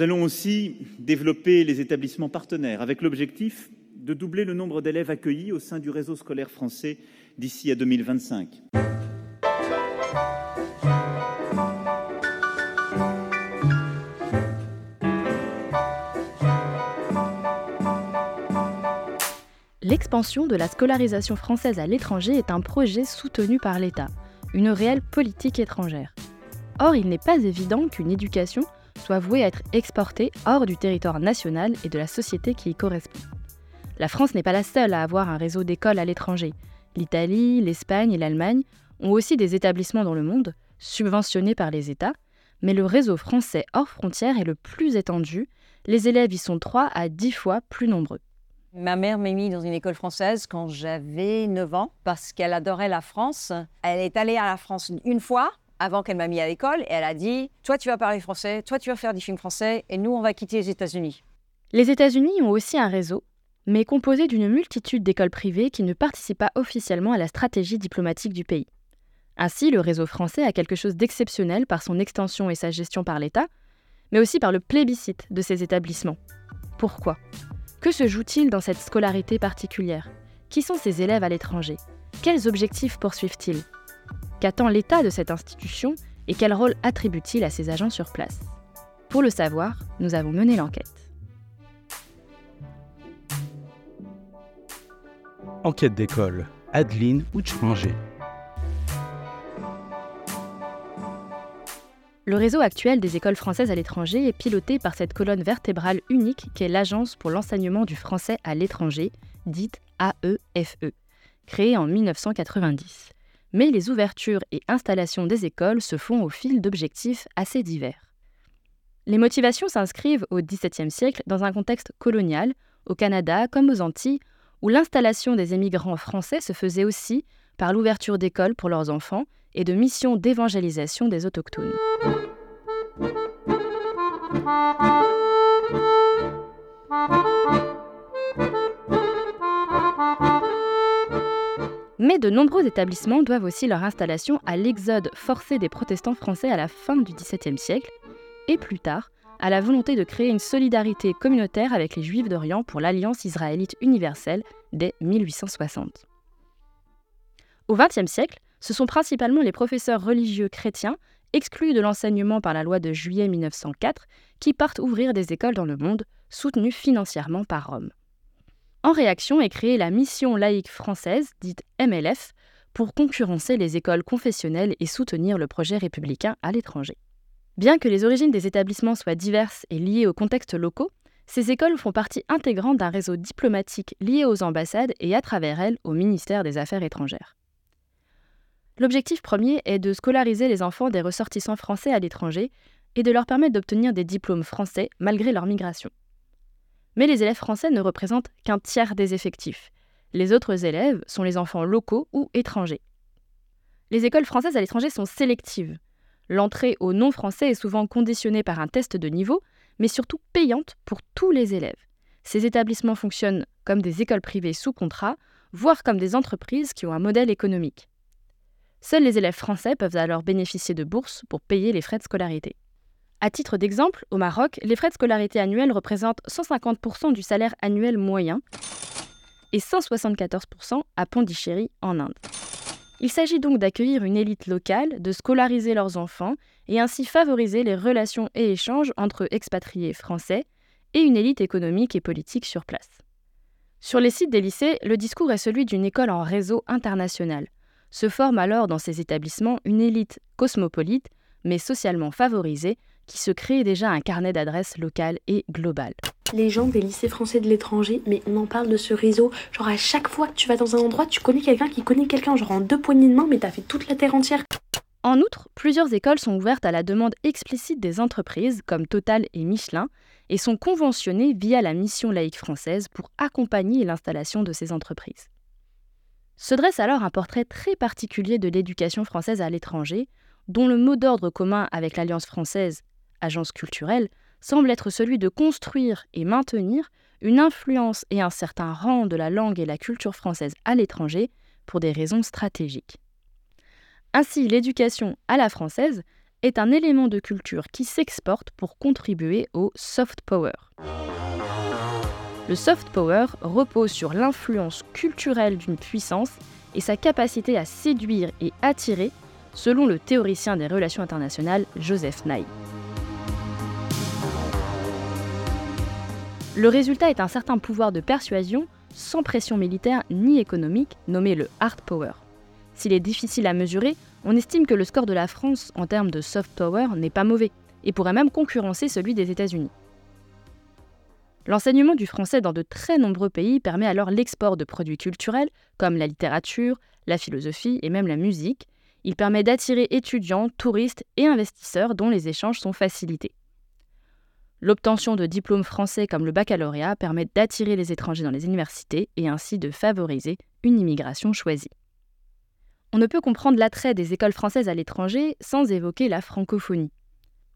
Nous allons aussi développer les établissements partenaires avec l'objectif de doubler le nombre d'élèves accueillis au sein du réseau scolaire français d'ici à 2025. L'expansion de la scolarisation française à l'étranger est un projet soutenu par l'État, une réelle politique étrangère. Or, il n'est pas évident qu'une éducation soit vouée à être exportée hors du territoire national et de la société qui y correspond. La France n'est pas la seule à avoir un réseau d'écoles à l'étranger. L'Italie, l'Espagne et l'Allemagne ont aussi des établissements dans le monde, subventionnés par les États, mais le réseau français hors frontières est le plus étendu, les élèves y sont 3 à 10 fois plus nombreux. Ma mère m'a mis dans une école française quand j'avais 9 ans parce qu'elle adorait la France. Elle est allée à la France une fois avant qu'elle m'a mis à l'école et elle a dit Toi, tu vas parler français, toi, tu vas faire des films français et nous, on va quitter les États-Unis. Les États-Unis ont aussi un réseau, mais composé d'une multitude d'écoles privées qui ne participent pas officiellement à la stratégie diplomatique du pays. Ainsi, le réseau français a quelque chose d'exceptionnel par son extension et sa gestion par l'État, mais aussi par le plébiscite de ses établissements. Pourquoi? Que se joue-t-il dans cette scolarité particulière? Qui sont ces élèves à l'étranger? Quels objectifs poursuivent-ils? Qu'attend l'État de cette institution et quel rôle attribue-t-il à ses agents sur place? Pour le savoir, nous avons mené l'enquête. Enquête d'école. Adeline Ouchmanger. Le réseau actuel des écoles françaises à l'étranger est piloté par cette colonne vertébrale unique qu'est l'Agence pour l'enseignement du français à l'étranger, dite AEFE, e, créée en 1990. Mais les ouvertures et installations des écoles se font au fil d'objectifs assez divers. Les motivations s'inscrivent au XVIIe siècle dans un contexte colonial, au Canada comme aux Antilles, où l'installation des émigrants français se faisait aussi par l'ouverture d'écoles pour leurs enfants et de missions d'évangélisation des autochtones. Mais de nombreux établissements doivent aussi leur installation à l'exode forcé des protestants français à la fin du XVIIe siècle, et plus tard, à la volonté de créer une solidarité communautaire avec les Juifs d'Orient pour l'Alliance israélite universelle dès 1860. Au XXe siècle, ce sont principalement les professeurs religieux chrétiens, exclus de l'enseignement par la loi de juillet 1904, qui partent ouvrir des écoles dans le monde, soutenues financièrement par Rome. En réaction est créée la Mission laïque française, dite MLF, pour concurrencer les écoles confessionnelles et soutenir le projet républicain à l'étranger. Bien que les origines des établissements soient diverses et liées aux contextes locaux, ces écoles font partie intégrante d'un réseau diplomatique lié aux ambassades et à travers elles au ministère des Affaires étrangères. L'objectif premier est de scolariser les enfants des ressortissants français à l'étranger et de leur permettre d'obtenir des diplômes français malgré leur migration. Mais les élèves français ne représentent qu'un tiers des effectifs. Les autres élèves sont les enfants locaux ou étrangers. Les écoles françaises à l'étranger sont sélectives. L'entrée aux non-français est souvent conditionnée par un test de niveau, mais surtout payante pour tous les élèves. Ces établissements fonctionnent comme des écoles privées sous contrat, voire comme des entreprises qui ont un modèle économique. Seuls les élèves français peuvent alors bénéficier de bourses pour payer les frais de scolarité. À titre d'exemple, au Maroc, les frais de scolarité annuels représentent 150% du salaire annuel moyen et 174% à Pondichéry en Inde. Il s'agit donc d'accueillir une élite locale, de scolariser leurs enfants et ainsi favoriser les relations et échanges entre expatriés français et une élite économique et politique sur place. Sur les sites des lycées, le discours est celui d'une école en réseau international, se forme alors dans ces établissements une élite cosmopolite, mais socialement favorisée, qui se crée déjà un carnet d'adresses local et global. Les gens des lycées français de l'étranger, mais on en parle de ce réseau. Genre à chaque fois que tu vas dans un endroit, tu connais quelqu'un qui connaît quelqu'un, genre en deux poignées de main, mais t'as fait toute la terre entière. En outre, plusieurs écoles sont ouvertes à la demande explicite des entreprises comme Total et Michelin et sont conventionnées via la mission laïque française pour accompagner l'installation de ces entreprises. Se dresse alors un portrait très particulier de l'éducation française à l'étranger, dont le mot d'ordre commun avec l'Alliance française, agence culturelle, semble être celui de construire et maintenir une influence et un certain rang de la langue et la culture française à l'étranger pour des raisons stratégiques. Ainsi, l'éducation à la française est un élément de culture qui s'exporte pour contribuer au soft power. Le soft power repose sur l'influence culturelle d'une puissance et sa capacité à séduire et attirer, selon le théoricien des relations internationales Joseph Nye. Le résultat est un certain pouvoir de persuasion sans pression militaire ni économique, nommé le hard power. S'il est difficile à mesurer, on estime que le score de la France en termes de soft power n'est pas mauvais et pourrait même concurrencer celui des États-Unis. L'enseignement du français dans de très nombreux pays permet alors l'export de produits culturels comme la littérature, la philosophie et même la musique. Il permet d'attirer étudiants, touristes et investisseurs dont les échanges sont facilités. L'obtention de diplômes français comme le baccalauréat permet d'attirer les étrangers dans les universités et ainsi de favoriser une immigration choisie. On ne peut comprendre l'attrait des écoles françaises à l'étranger sans évoquer la francophonie.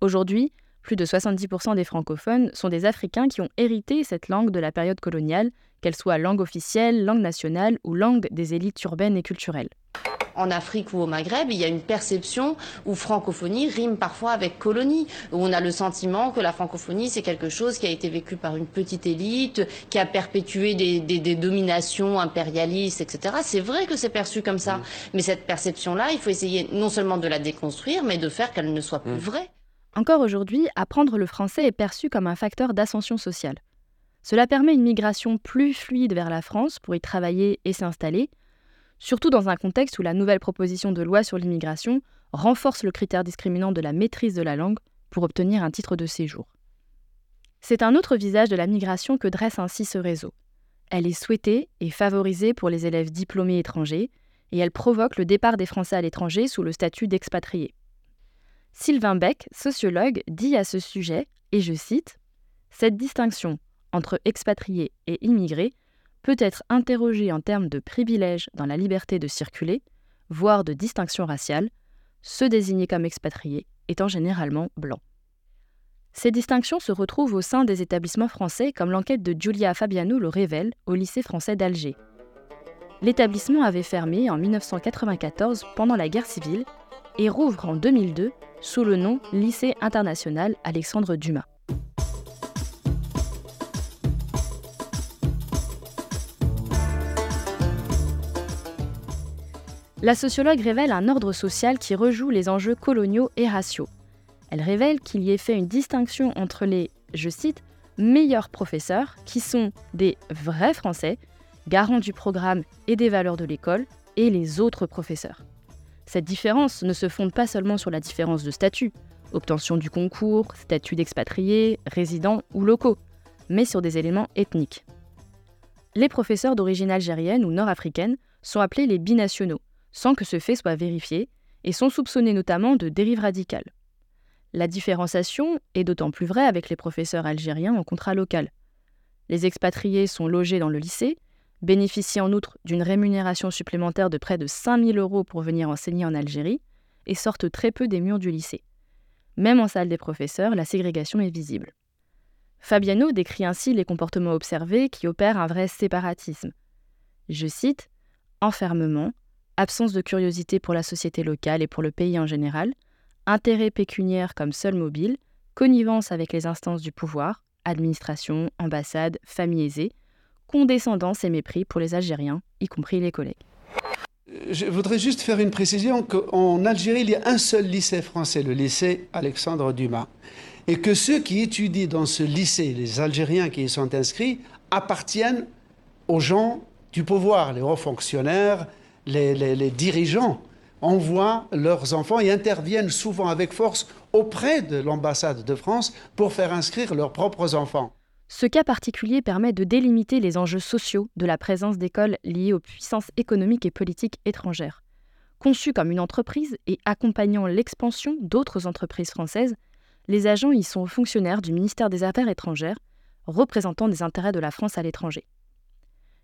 Aujourd'hui, plus de 70% des francophones sont des Africains qui ont hérité cette langue de la période coloniale, qu'elle soit langue officielle, langue nationale ou langue des élites urbaines et culturelles en Afrique ou au Maghreb, il y a une perception où francophonie rime parfois avec colonie, où on a le sentiment que la francophonie, c'est quelque chose qui a été vécu par une petite élite, qui a perpétué des, des, dominations impérialistes, etc. C'est vrai que c'est perçu comme ça. Mais cette perception-là, il faut essayer non seulement de la déconstruire, mais de faire qu'elle ne soit plus vraie. Encore aujourd'hui, apprendre le français est perçu comme un facteur d'ascension sociale. Cela permet une migration plus fluide vers la France pour y travailler et s'installer, surtout dans un contexte où la nouvelle proposition de loi sur l'immigration renforce le critère discriminant de la maîtrise de la langue pour obtenir un titre de séjour. C'est un autre visage de la migration que dresse ainsi ce réseau. Elle est souhaitée et favorisée pour les élèves diplômés étrangers, et elle provoque le départ des Français à l'étranger sous le statut d'expatriés. Sylvain Beck, sociologue, dit à ce sujet, et je cite, Cette distinction entre expatriés et immigrés peut être interrogé en termes de privilèges dans la liberté de circuler, voire de distinction raciale, ceux désignés comme expatriés étant généralement blancs. Ces distinctions se retrouvent au sein des établissements français comme l'enquête de Giulia Fabiano le révèle au lycée français d'Alger. L'établissement avait fermé en 1994 pendant la guerre civile et rouvre en 2002 sous le nom Lycée international Alexandre Dumas. La sociologue révèle un ordre social qui rejoue les enjeux coloniaux et raciaux. Elle révèle qu'il y ait fait une distinction entre les, je cite, meilleurs professeurs, qui sont des vrais Français, garants du programme et des valeurs de l'école, et les autres professeurs. Cette différence ne se fonde pas seulement sur la différence de statut, obtention du concours, statut d'expatrié, résident ou locaux, mais sur des éléments ethniques. Les professeurs d'origine algérienne ou nord-africaine sont appelés les binationaux, sans que ce fait soit vérifié, et sont soupçonnés notamment de dérives radicales. La différenciation est d'autant plus vraie avec les professeurs algériens en contrat local. Les expatriés sont logés dans le lycée, bénéficient en outre d'une rémunération supplémentaire de près de 5000 euros pour venir enseigner en Algérie, et sortent très peu des murs du lycée. Même en salle des professeurs, la ségrégation est visible. Fabiano décrit ainsi les comportements observés qui opèrent un vrai séparatisme. Je cite Enfermement, absence de curiosité pour la société locale et pour le pays en général, intérêt pécuniaire comme seul mobile, connivence avec les instances du pouvoir, administration, ambassade, famille aisée, condescendance et mépris pour les Algériens, y compris les collègues. Je voudrais juste faire une précision qu'en Algérie, il y a un seul lycée français, le lycée Alexandre Dumas. Et que ceux qui étudient dans ce lycée, les Algériens qui y sont inscrits, appartiennent aux gens du pouvoir, les hauts fonctionnaires, les, dirigeants envoient leurs enfants et interviennent souvent avec force auprès de l'ambassade de France pour faire inscrire leurs propres enfants. Ce cas particulier permet de délimiter les enjeux sociaux de la présence d'écoles liées aux puissances économiques et politiques étrangères. Conçues comme une entreprise et accompagnant l'expansion d'autres entreprises françaises, les agents y sont fonctionnaires du ministère des Affaires étrangères, représentant des intérêts de la France à l'étranger.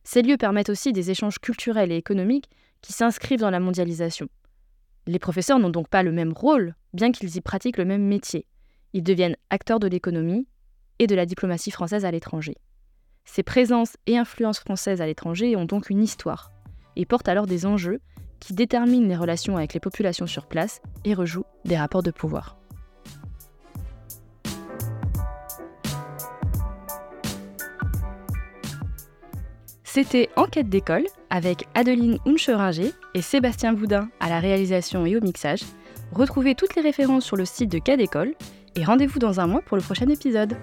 Ces lieux permettent aussi des échanges culturels et économiques qui s'inscrivent dans la mondialisation. Les professeurs n'ont donc pas le même rôle, bien qu'ils y pratiquent le même métier. Ils deviennent acteurs de l'économie et de la diplomatie française à l'étranger. Ces présences et influences françaises à l'étranger ont donc une histoire, et portent alors des enjeux qui détermine les relations avec les populations sur place et rejoue des rapports de pouvoir. C'était Enquête d'école avec Adeline Uncheringer et Sébastien Boudin à la réalisation et au mixage. Retrouvez toutes les références sur le site de Cas d'école et rendez-vous dans un mois pour le prochain épisode.